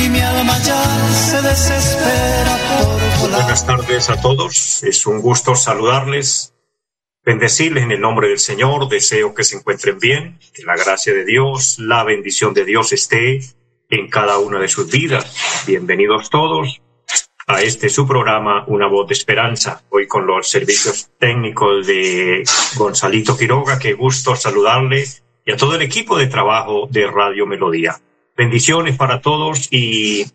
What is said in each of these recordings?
y mi alma ya se desespera por Buenas tardes a todos, es un gusto saludarles, bendecirles en el nombre del Señor, deseo que se encuentren bien, que la gracia de Dios, la bendición de Dios esté en cada una de sus vidas. Bienvenidos todos a este su programa Una voz de esperanza, hoy con los servicios técnicos de Gonzalito Quiroga, qué gusto saludarle y a todo el equipo de trabajo de Radio Melodía. Bendiciones para todos y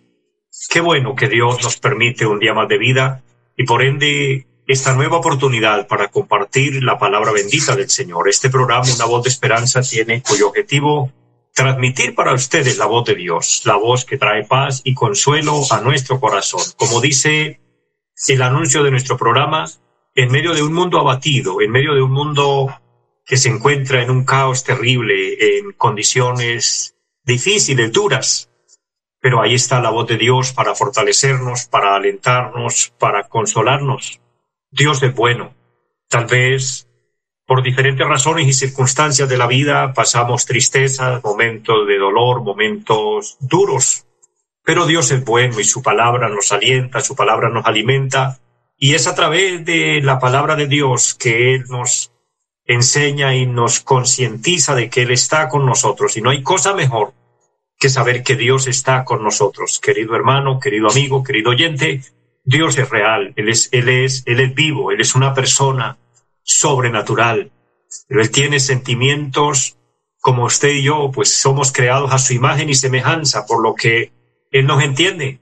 qué bueno que Dios nos permite un día más de vida y por ende esta nueva oportunidad para compartir la palabra bendita del Señor. Este programa, Una voz de esperanza, tiene cuyo objetivo transmitir para ustedes la voz de Dios, la voz que trae paz y consuelo a nuestro corazón. Como dice el anuncio de nuestro programa, en medio de un mundo abatido, en medio de un mundo que se encuentra en un caos terrible, en condiciones difíciles, duras, pero ahí está la voz de Dios para fortalecernos, para alentarnos, para consolarnos. Dios es bueno. Tal vez por diferentes razones y circunstancias de la vida pasamos tristezas, momentos de dolor, momentos duros, pero Dios es bueno y su palabra nos alienta, su palabra nos alimenta y es a través de la palabra de Dios que Él nos enseña y nos concientiza de que Él está con nosotros. Y no hay cosa mejor que saber que Dios está con nosotros. Querido hermano, querido amigo, querido oyente, Dios es real, Él es, Él es, Él es vivo, Él es una persona sobrenatural, pero Él tiene sentimientos como usted y yo, pues somos creados a su imagen y semejanza, por lo que Él nos entiende,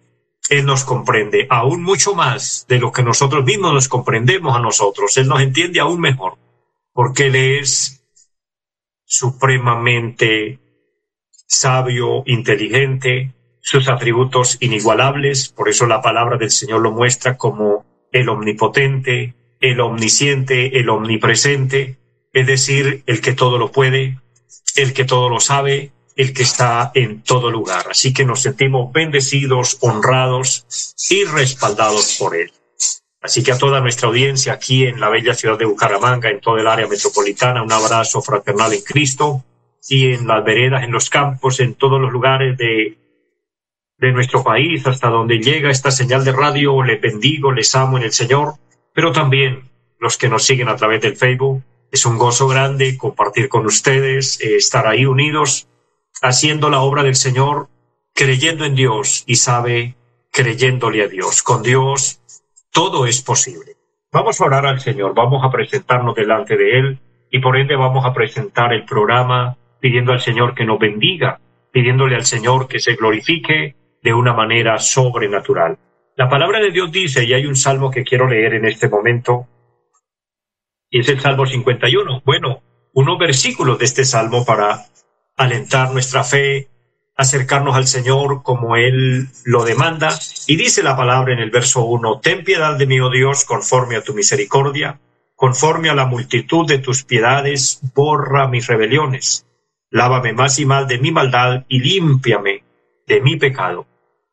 Él nos comprende. Aún mucho más de lo que nosotros mismos nos comprendemos a nosotros. Él nos entiende aún mejor porque Él es supremamente sabio, inteligente, sus atributos inigualables, por eso la palabra del Señor lo muestra como el omnipotente, el omnisciente, el omnipresente, es decir, el que todo lo puede, el que todo lo sabe, el que está en todo lugar. Así que nos sentimos bendecidos, honrados y respaldados por Él. Así que a toda nuestra audiencia aquí en la bella ciudad de Bucaramanga, en todo el área metropolitana, un abrazo fraternal en Cristo y en las veredas, en los campos, en todos los lugares de, de nuestro país, hasta donde llega esta señal de radio, les bendigo, les amo en el Señor, pero también los que nos siguen a través del Facebook. Es un gozo grande compartir con ustedes, eh, estar ahí unidos, haciendo la obra del Señor, creyendo en Dios y sabe, creyéndole a Dios. Con Dios todo es posible. Vamos a orar al Señor, vamos a presentarnos delante de Él y por ende vamos a presentar el programa pidiendo al Señor que nos bendiga, pidiéndole al Señor que se glorifique de una manera sobrenatural. La palabra de Dios dice, y hay un salmo que quiero leer en este momento, y es el Salmo 51. Bueno, unos versículos de este salmo para alentar nuestra fe, acercarnos al Señor como Él lo demanda. Y dice la palabra en el verso 1, Ten piedad de mí, oh Dios, conforme a tu misericordia, conforme a la multitud de tus piedades, borra mis rebeliones. Lávame más y más de mi maldad y límpiame de mi pecado,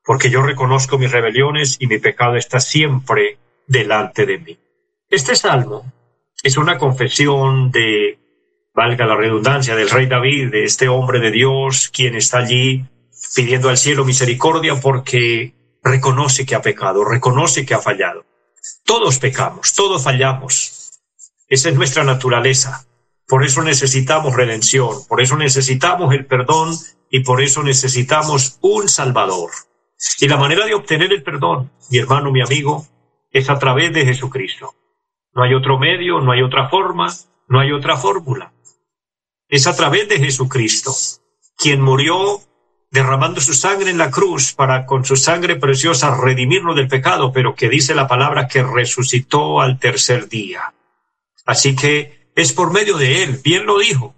porque yo reconozco mis rebeliones y mi pecado está siempre delante de mí. Este salmo es una confesión de valga la redundancia, del rey David, de este hombre de Dios, quien está allí pidiendo al cielo misericordia porque reconoce que ha pecado, reconoce que ha fallado. Todos pecamos, todos fallamos. Esa es nuestra naturaleza. Por eso necesitamos redención, por eso necesitamos el perdón y por eso necesitamos un Salvador. Y la manera de obtener el perdón, mi hermano, mi amigo, es a través de Jesucristo. No hay otro medio, no hay otra forma, no hay otra fórmula es a través de Jesucristo, quien murió derramando su sangre en la cruz para con su sangre preciosa redimirnos del pecado, pero que dice la palabra que resucitó al tercer día. Así que es por medio de él, bien lo dijo,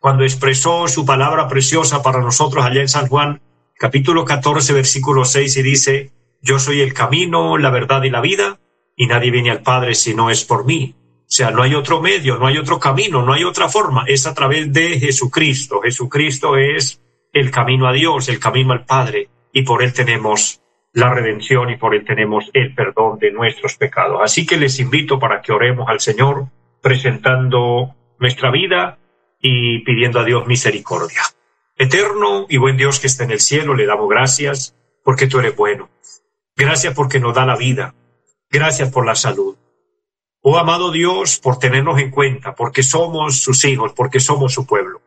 cuando expresó su palabra preciosa para nosotros allá en San Juan, capítulo 14, versículo 6, y dice, yo soy el camino, la verdad y la vida, y nadie viene al Padre si no es por mí. O sea, no hay otro medio, no hay otro camino, no hay otra forma, es a través de Jesucristo. Jesucristo es el camino a Dios, el camino al Padre, y por él tenemos la redención y por él tenemos el perdón de nuestros pecados. Así que les invito para que oremos al Señor presentando nuestra vida y pidiendo a Dios misericordia. Eterno y buen Dios que está en el cielo, le damos gracias porque tú eres bueno. Gracias porque nos da la vida. Gracias por la salud. Oh amado Dios, por tenernos en cuenta, porque somos sus hijos, porque somos su pueblo.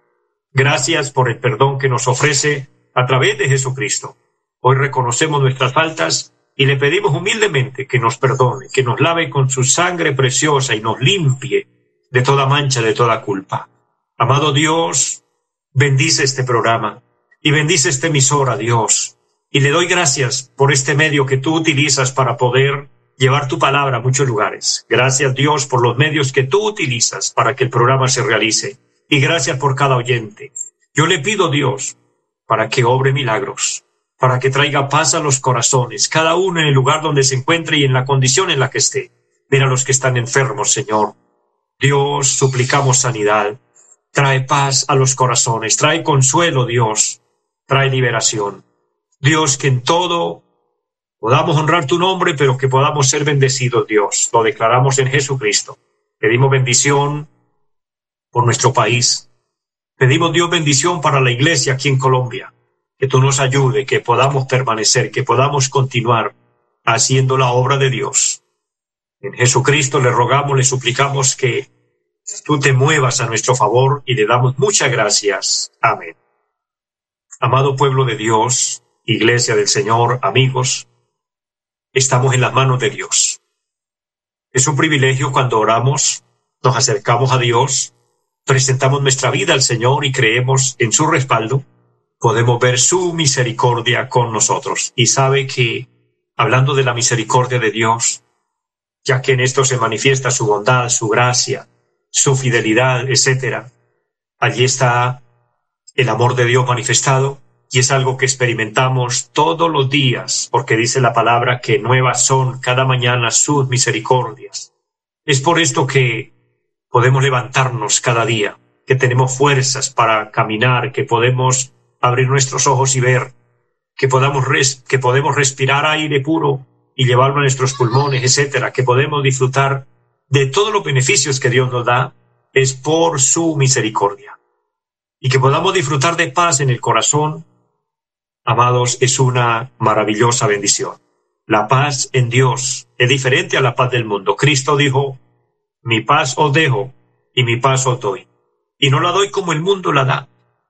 Gracias por el perdón que nos ofrece a través de Jesucristo. Hoy reconocemos nuestras faltas y le pedimos humildemente que nos perdone, que nos lave con su sangre preciosa y nos limpie de toda mancha, de toda culpa. Amado Dios, bendice este programa y bendice este emisora, Dios. Y le doy gracias por este medio que tú utilizas para poder llevar tu palabra a muchos lugares. Gracias Dios por los medios que tú utilizas para que el programa se realice. Y gracias por cada oyente. Yo le pido Dios para que obre milagros, para que traiga paz a los corazones, cada uno en el lugar donde se encuentre y en la condición en la que esté. Mira a los que están enfermos, Señor. Dios, suplicamos sanidad. Trae paz a los corazones, trae consuelo, Dios, trae liberación. Dios, que en todo podamos honrar tu nombre, pero que podamos ser bendecidos, Dios. Lo declaramos en Jesucristo. Pedimos bendición por nuestro país. Pedimos, Dios, bendición para la iglesia aquí en Colombia que tú nos ayude, que podamos permanecer, que podamos continuar haciendo la obra de Dios. En Jesucristo le rogamos, le suplicamos que tú te muevas a nuestro favor y le damos muchas gracias. Amén. Amado pueblo de Dios, iglesia del Señor, amigos, estamos en las manos de Dios. Es un privilegio cuando oramos, nos acercamos a Dios, presentamos nuestra vida al Señor y creemos en su respaldo podemos ver su misericordia con nosotros. Y sabe que, hablando de la misericordia de Dios, ya que en esto se manifiesta su bondad, su gracia, su fidelidad, etc., allí está el amor de Dios manifestado y es algo que experimentamos todos los días, porque dice la palabra que nuevas son cada mañana sus misericordias. Es por esto que podemos levantarnos cada día, que tenemos fuerzas para caminar, que podemos abrir nuestros ojos y ver que que podemos respirar aire puro y llevarlo a nuestros pulmones, etcétera, que podemos disfrutar de todos los beneficios que Dios nos da, es por su misericordia. Y que podamos disfrutar de paz en el corazón, amados, es una maravillosa bendición. La paz en Dios es diferente a la paz del mundo. Cristo dijo, mi paz os dejo y mi paz os doy. Y no la doy como el mundo la da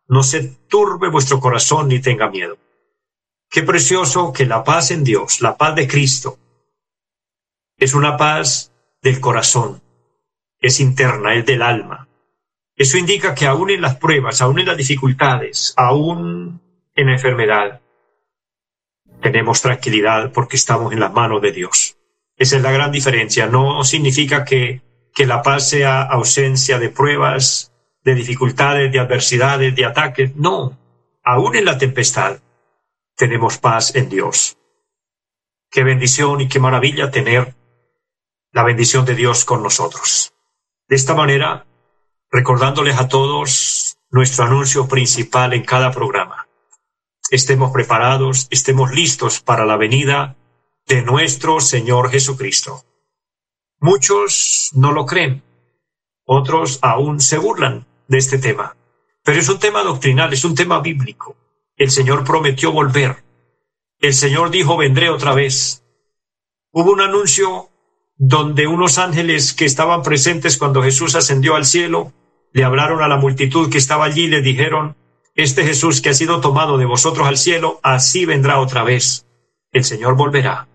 no se turbe vuestro corazón ni tenga miedo. Qué precioso que la paz en Dios, la paz de Cristo, es una paz del corazón, es interna, es del alma. Eso indica que aún en las pruebas, aún en las dificultades, aún en enfermedad, tenemos tranquilidad porque estamos en las manos de Dios. Esa es la gran diferencia. No significa que, que la paz sea ausencia de pruebas, de dificultades, de adversidades, de ataques. No, aún en la tempestad tenemos paz en Dios. Qué bendición y qué maravilla tener la bendición de Dios con nosotros. De esta manera, recordándoles a todos nuestro anuncio principal en cada programa. Estemos preparados, estemos listos para la venida de nuestro Señor Jesucristo. Muchos no lo creen, otros aún se burlan, de este tema. Pero es un tema doctrinal, es un tema bíblico. El Señor prometió volver. El Señor dijo, vendré otra vez. Hubo un anuncio donde unos ángeles que estaban presentes cuando Jesús ascendió al cielo le hablaron a la multitud que estaba allí y le dijeron, este Jesús que ha sido tomado de vosotros al cielo, así vendrá otra vez. El Señor volverá.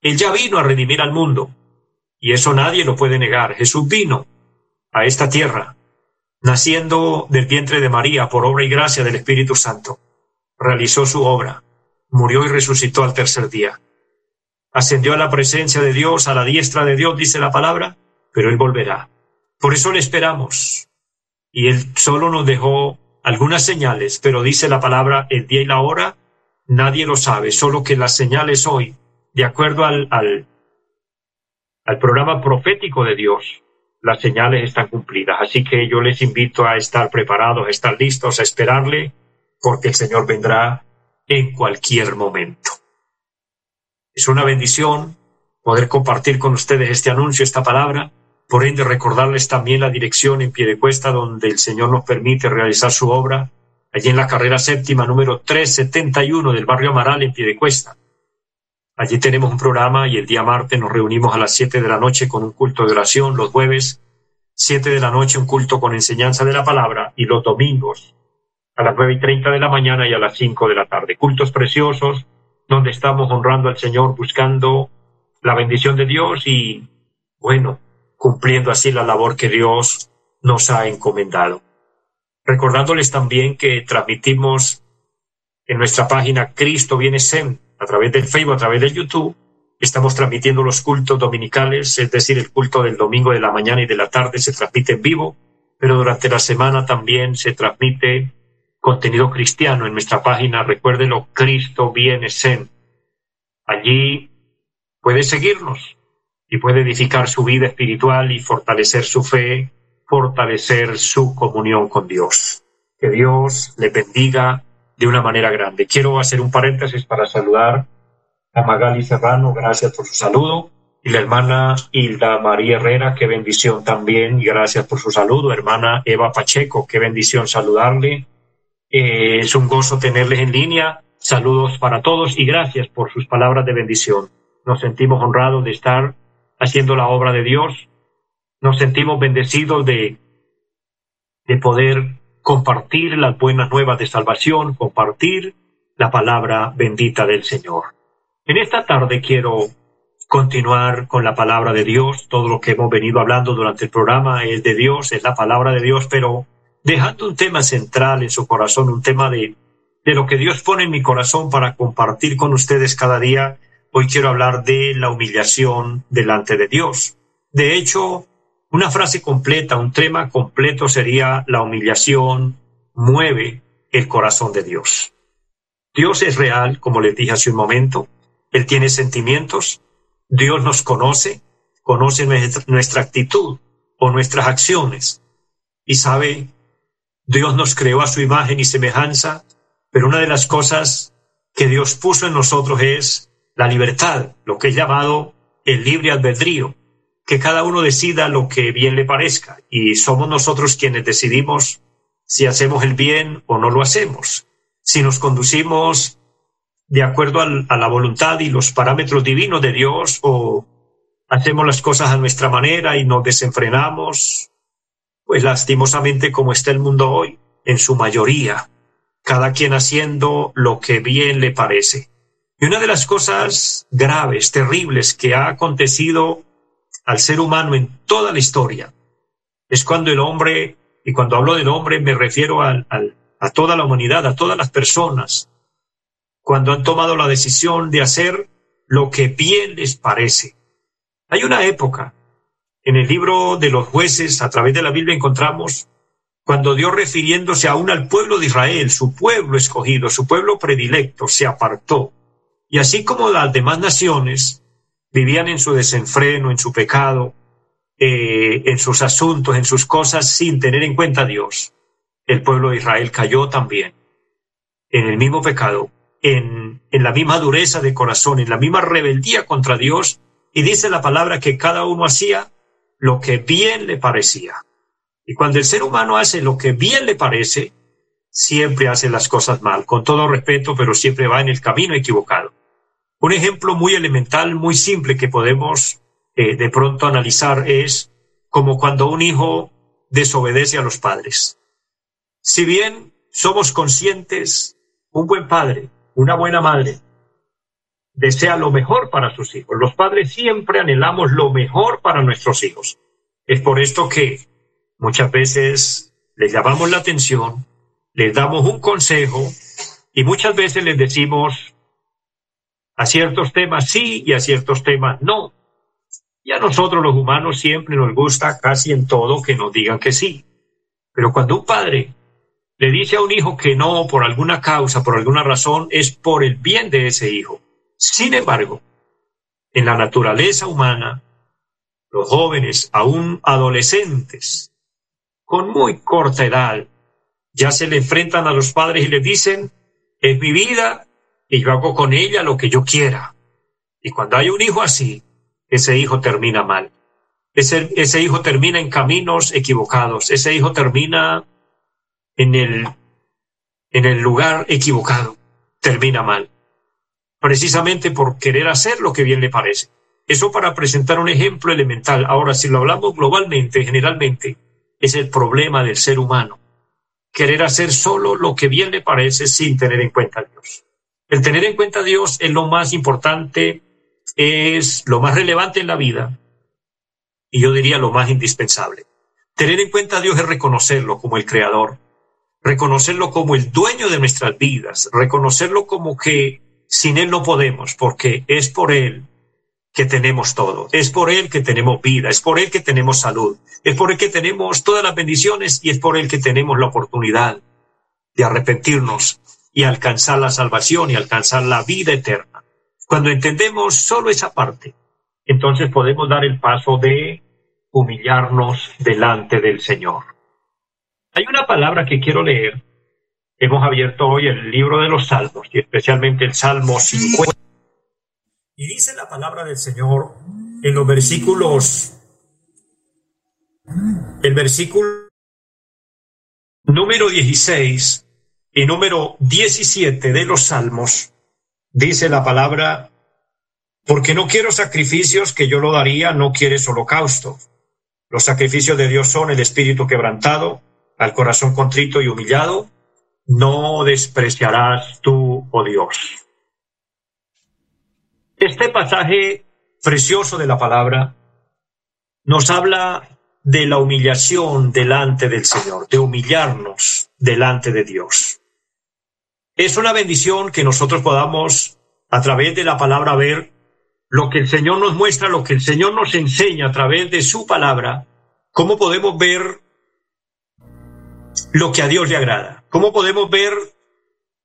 Él ya vino a redimir al mundo. Y eso nadie lo puede negar. Jesús vino a esta tierra naciendo del vientre de María por obra y gracia del Espíritu Santo, realizó su obra, murió y resucitó al tercer día. Ascendió a la presencia de Dios, a la diestra de Dios, dice la palabra, pero Él volverá. Por eso le esperamos. y Él solo nos dejó algunas señales, pero dice la palabra el día y la hora, nadie lo sabe, solo que las señales hoy, de acuerdo al, al, al programa profético de Dios, las señales están cumplidas. Así que yo les invito a estar preparados, a estar listos, a esperarle, porque el Señor vendrá en cualquier momento. Es una bendición poder compartir con ustedes este anuncio, esta palabra. Por ende, recordarles también la dirección en pie de cuesta donde el Señor nos permite realizar su obra, allí en la carrera séptima número 371 del barrio Amaral en pie de cuesta. Allí tenemos un programa y el día martes nos reunimos a las siete de la noche con un culto de oración, los jueves siete de la noche un culto con enseñanza de la palabra y los domingos a las nueve y treinta de la mañana y a las cinco de la tarde. Cultos preciosos donde estamos honrando al Señor, buscando la bendición de Dios y, bueno, cumpliendo así la labor que Dios nos ha encomendado. Recordándoles también que transmitimos en nuestra página Cristo viene Sem a través del Facebook, a través del YouTube. Estamos transmitiendo los cultos dominicales, es decir, el culto del domingo de la mañana y de la tarde se transmite en vivo, pero durante la semana también se transmite contenido cristiano en nuestra página. Recuérdelo, Cristo viene Sem. Allí puede seguirnos y puede edificar su vida espiritual y fortalecer su fe, fortalecer su comunión con Dios. Que Dios le bendiga de una manera grande. Quiero hacer un paréntesis para saludar a Magali Serrano, gracias por su saludo, y la hermana Hilda María Herrera, qué bendición también, gracias por su saludo, hermana Eva Pacheco, qué bendición saludarle. Eh, es un gozo tenerles en línea. Saludos para todos y gracias por sus palabras de bendición. Nos sentimos honrados de estar haciendo la obra de Dios. Nos sentimos bendecidos de, de poder compartir las buenas nuevas de salvación, compartir la palabra bendita del Señor. En esta tarde quiero continuar con la palabra de Dios. Todo lo que hemos venido hablando durante el programa es de Dios, es la palabra de Dios, pero dejando un tema central en su corazón, un tema de, de lo que Dios pone en mi corazón para compartir con ustedes cada día. Hoy quiero hablar de la humillación delante de Dios. De hecho, una frase completa, un tema completo sería la humillación mueve el corazón de Dios. Dios es real, como les dije hace un momento. Él tiene sentimientos. Dios nos conoce, conoce nuestra, actitud o nuestras acciones y sabe, Dios nos creó a su imagen y semejanza, pero una de las cosas que Dios puso en nosotros es la libertad, lo que es llamado el libre albedrío que cada uno decida lo que bien le parezca y somos nosotros quienes decidimos si hacemos el bien o no lo hacemos, si nos conducimos de acuerdo a la voluntad y los parámetros divinos de Dios o hacemos las cosas a nuestra manera y nos desenfrenamos, pues lastimosamente como está el mundo hoy, en su mayoría, cada quien haciendo lo que bien le parece. Y una de las cosas graves, terribles que ha acontecido al ser humano en toda la historia. Es cuando el hombre, y cuando hablo del hombre me refiero al, a toda la humanidad, a todas las personas, cuando han tomado la decisión de hacer lo que bien les parece. Hay una época, en el libro de los jueces, a través de la Biblia encontramos, cuando Dios refiriéndose aún al pueblo de Israel, su pueblo escogido, su pueblo predilecto, se apartó. Y así como las demás naciones, vivían en su desenfreno, en su pecado, eh, en sus asuntos, en sus cosas, sin tener en cuenta a Dios. El pueblo de Israel cayó también en el mismo pecado, en, en la misma dureza de corazón, en la misma rebeldía contra Dios, y dice la palabra que cada uno hacía lo que bien le parecía. Y cuando el ser humano hace lo que bien le parece, siempre hace las cosas mal, con todo respeto, pero siempre va en el camino equivocado. Un ejemplo muy elemental, muy simple que podemos eh, de pronto analizar es como cuando un hijo desobedece a los padres. Si bien somos conscientes, un buen padre, una buena madre, desea lo mejor para sus hijos. Los padres siempre anhelamos lo mejor para nuestros hijos. Es por esto que muchas veces les llamamos la atención, les damos un consejo y muchas veces les decimos, a ciertos temas sí y a ciertos temas no. Y a nosotros los humanos siempre nos gusta casi en todo que nos digan que sí. Pero cuando un padre le dice a un hijo que no por alguna causa, por alguna razón, es por el bien de ese hijo. Sin embargo, en la naturaleza humana, los jóvenes, aún adolescentes, con muy corta edad, ya se le enfrentan a los padres y le dicen, es mi vida y yo hago con ella lo que yo quiera. Y cuando hay un hijo así, ese hijo termina mal. Ese, ese hijo termina en caminos equivocados. Ese hijo termina en el, en el lugar equivocado. Termina mal. Precisamente por querer hacer lo que bien le parece. Eso para presentar un ejemplo elemental. Ahora, si lo hablamos globalmente, generalmente, es el problema del ser humano. Querer hacer solo lo que bien le parece sin tener en cuenta a Dios. El tener en cuenta a Dios es lo más importante, es lo más relevante en la vida y yo diría lo más indispensable. Tener en cuenta a Dios es reconocerlo como el creador, reconocerlo como el dueño de nuestras vidas, reconocerlo como que sin Él no podemos, porque es por Él que tenemos todo, es por Él que tenemos vida, es por Él que tenemos salud, es por Él que tenemos todas las bendiciones y es por Él que tenemos la oportunidad de arrepentirnos y alcanzar la salvación y alcanzar la vida eterna. Cuando entendemos solo esa parte, entonces podemos dar el paso de humillarnos delante del Señor. Hay una palabra que quiero leer. Hemos abierto hoy el libro de los Salmos y especialmente el Salmo 50. Y dice la palabra del Señor en los versículos, el versículo número 16 y número 17 de los Salmos, dice la palabra, porque no quiero sacrificios que yo lo daría, no quieres holocausto. Los sacrificios de Dios son el espíritu quebrantado, al corazón contrito y humillado, no despreciarás tú, oh Dios. Este pasaje precioso de la palabra nos habla de la humillación delante del Señor, de humillarnos delante de Dios. Es una bendición que nosotros podamos, a través de la palabra, ver lo que el Señor nos muestra, lo que el Señor nos enseña a través de su palabra, cómo podemos ver lo que a Dios le agrada, cómo podemos ver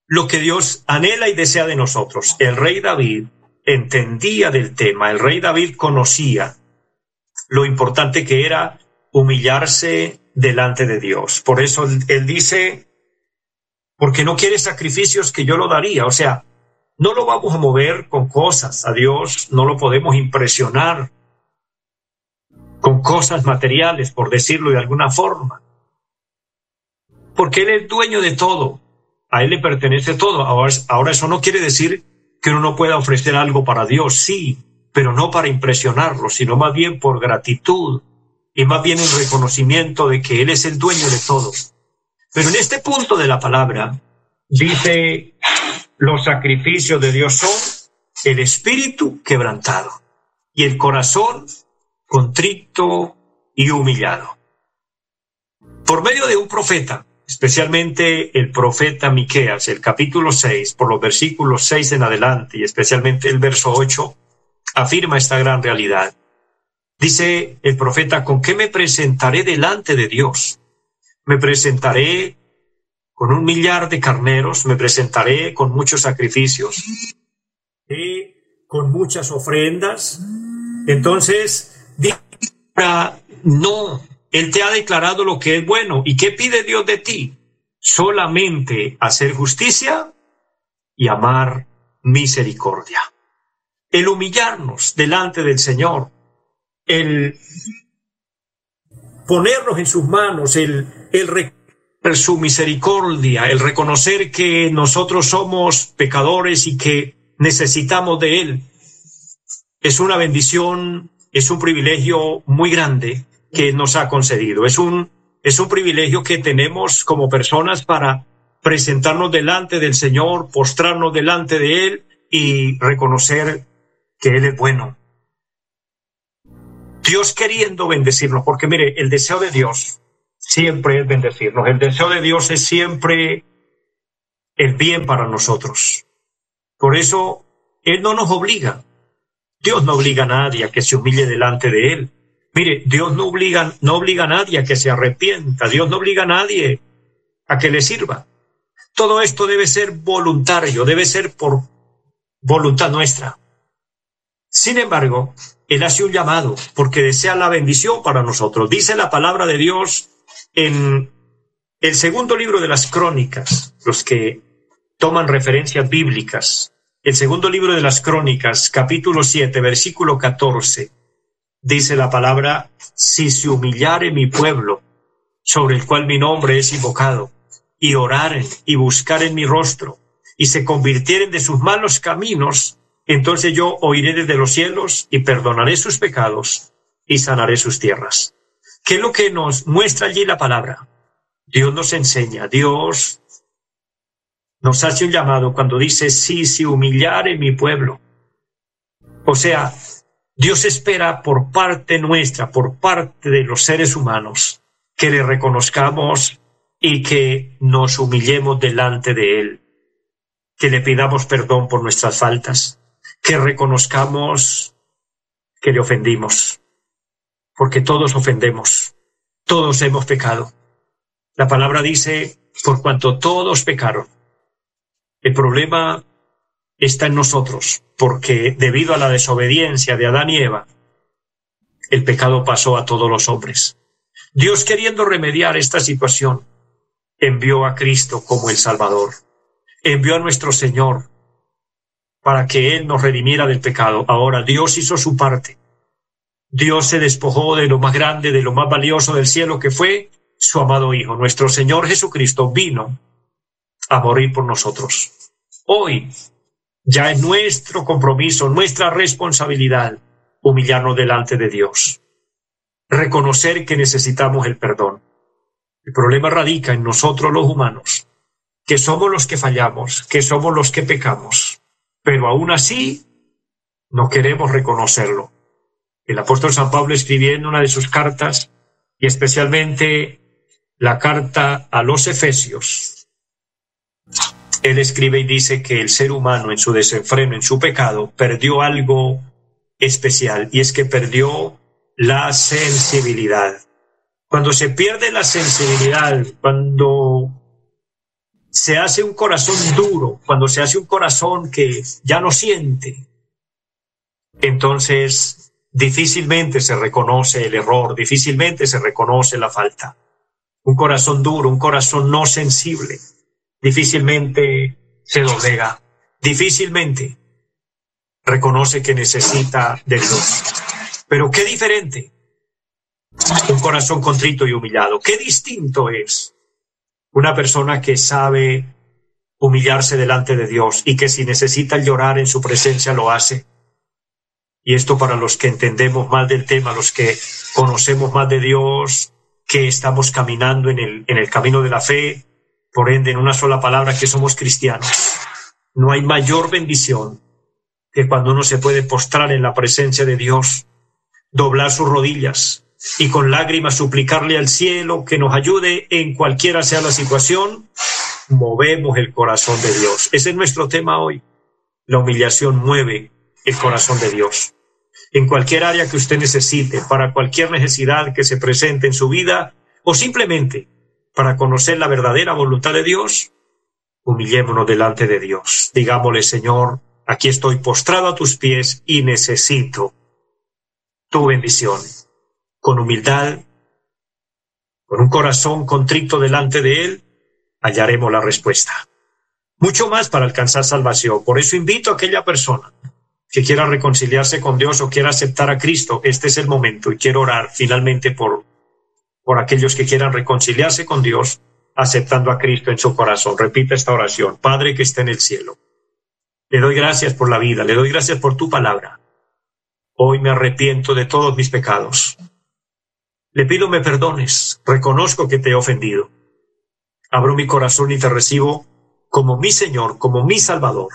lo que Dios anhela y desea de nosotros. El rey David entendía del tema, el rey David conocía lo importante que era humillarse delante de Dios. Por eso él dice, porque no quiere sacrificios que yo lo daría. O sea, no lo vamos a mover con cosas. A Dios no lo podemos impresionar con cosas materiales, por decirlo de alguna forma. Porque Él es dueño de todo. A Él le pertenece todo. Ahora, ahora eso no quiere decir que uno no pueda ofrecer algo para Dios, sí, pero no para impresionarlo, sino más bien por gratitud y más bien en reconocimiento de que Él es el dueño de todo. Pero en este punto de la palabra dice los sacrificios de Dios son el espíritu quebrantado y el corazón contrito y humillado. Por medio de un profeta, especialmente el profeta Miqueas, el capítulo 6, por los versículos 6 en adelante y especialmente el verso 8, afirma esta gran realidad. Dice el profeta, ¿con qué me presentaré delante de Dios? Me presentaré con un millar de carneros, me presentaré con muchos sacrificios, y con muchas ofrendas. Entonces, no, Él te ha declarado lo que es bueno. ¿Y qué pide Dios de ti? Solamente hacer justicia y amar misericordia. El humillarnos delante del Señor, el ponernos en sus manos, el, el su misericordia, el reconocer que nosotros somos pecadores y que necesitamos de Él, es una bendición, es un privilegio muy grande que nos ha concedido. Es un, es un privilegio que tenemos como personas para presentarnos delante del Señor, postrarnos delante de Él y reconocer que Él es bueno. Dios queriendo bendecirnos, porque mire, el deseo de Dios siempre es bendecirnos. El deseo de Dios es siempre el bien para nosotros. Por eso, Él no nos obliga. Dios no obliga a nadie a que se humille delante de Él. Mire, Dios no obliga, no obliga a nadie a que se arrepienta, Dios no obliga a nadie a que le sirva. Todo esto debe ser voluntario, debe ser por voluntad nuestra. Sin embargo, Él hace un llamado porque desea la bendición para nosotros. Dice la palabra de Dios en el segundo libro de las crónicas, los que toman referencias bíblicas, el segundo libro de las crónicas, capítulo 7, versículo 14, dice la palabra, si se humillare mi pueblo, sobre el cual mi nombre es invocado, y oraren y buscaren mi rostro, y se convirtieren de sus malos caminos, entonces yo oiré desde los cielos y perdonaré sus pecados y sanaré sus tierras. ¿Qué es lo que nos muestra allí la palabra? Dios nos enseña, Dios nos hace un llamado cuando dice, sí, si humillare mi pueblo. O sea, Dios espera por parte nuestra, por parte de los seres humanos, que le reconozcamos y que nos humillemos delante de Él, que le pidamos perdón por nuestras faltas, que reconozcamos que le ofendimos, porque todos ofendemos, todos hemos pecado. La palabra dice, por cuanto todos pecaron. El problema está en nosotros, porque debido a la desobediencia de Adán y Eva, el pecado pasó a todos los hombres. Dios queriendo remediar esta situación, envió a Cristo como el Salvador, envió a nuestro Señor para que Él nos redimiera del pecado. Ahora Dios hizo su parte. Dios se despojó de lo más grande, de lo más valioso del cielo, que fue su amado Hijo. Nuestro Señor Jesucristo vino a morir por nosotros. Hoy ya es nuestro compromiso, nuestra responsabilidad humillarnos delante de Dios, reconocer que necesitamos el perdón. El problema radica en nosotros los humanos, que somos los que fallamos, que somos los que pecamos, pero aún así no queremos reconocerlo. El apóstol San Pablo escribiendo en una de sus cartas, y especialmente la carta a los Efesios, él escribe y dice que el ser humano en su desenfreno, en su pecado, perdió algo especial, y es que perdió la sensibilidad. Cuando se pierde la sensibilidad, cuando se hace un corazón duro, cuando se hace un corazón que ya no siente, entonces difícilmente se reconoce el error, difícilmente se reconoce la falta. Un corazón duro, un corazón no sensible, difícilmente se doblega, difícilmente reconoce que necesita de Dios. Pero qué diferente un corazón contrito y humillado. Qué distinto es una persona que sabe humillarse delante de Dios y que si necesita llorar en su presencia lo hace. Y esto para los que entendemos más del tema, los que conocemos más de Dios, que estamos caminando en el, en el camino de la fe, por ende, en una sola palabra, que somos cristianos. No hay mayor bendición que cuando uno se puede postrar en la presencia de Dios, doblar sus rodillas, y con lágrimas suplicarle al cielo que nos ayude en cualquiera sea la situación, movemos el corazón de Dios. Ese es nuestro tema hoy. La humillación mueve el corazón de Dios. En cualquier área que usted necesite, para cualquier necesidad que se presente en su vida, o simplemente para conocer la verdadera voluntad de Dios, humillémonos delante de Dios. Digámosle, Señor, aquí estoy postrado a tus pies y necesito tu bendición con humildad, con un corazón contrito delante de Él, hallaremos la respuesta. Mucho más para alcanzar salvación. Por eso invito a aquella persona que quiera reconciliarse con Dios o quiera aceptar a Cristo. Este es el momento y quiero orar finalmente por, por aquellos que quieran reconciliarse con Dios aceptando a Cristo en su corazón. Repita esta oración. Padre que está en el cielo. Le doy gracias por la vida, le doy gracias por tu palabra. Hoy me arrepiento de todos mis pecados. Le pido me perdones, reconozco que te he ofendido. Abro mi corazón y te recibo como mi Señor, como mi Salvador.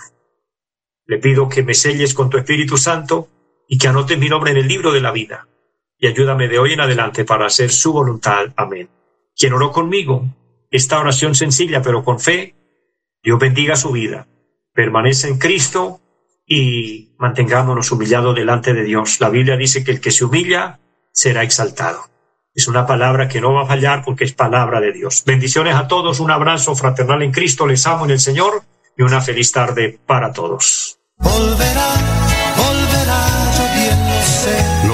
Le pido que me selles con tu Espíritu Santo y que anotes mi nombre en el libro de la vida. Y ayúdame de hoy en adelante para hacer su voluntad. Amén. Quien oró conmigo, esta oración sencilla pero con fe, Dios bendiga su vida. Permanece en Cristo y mantengámonos humillados delante de Dios. La Biblia dice que el que se humilla será exaltado. Es una palabra que no va a fallar porque es palabra de Dios. Bendiciones a todos, un abrazo fraternal en Cristo, les amo en el Señor y una feliz tarde para todos.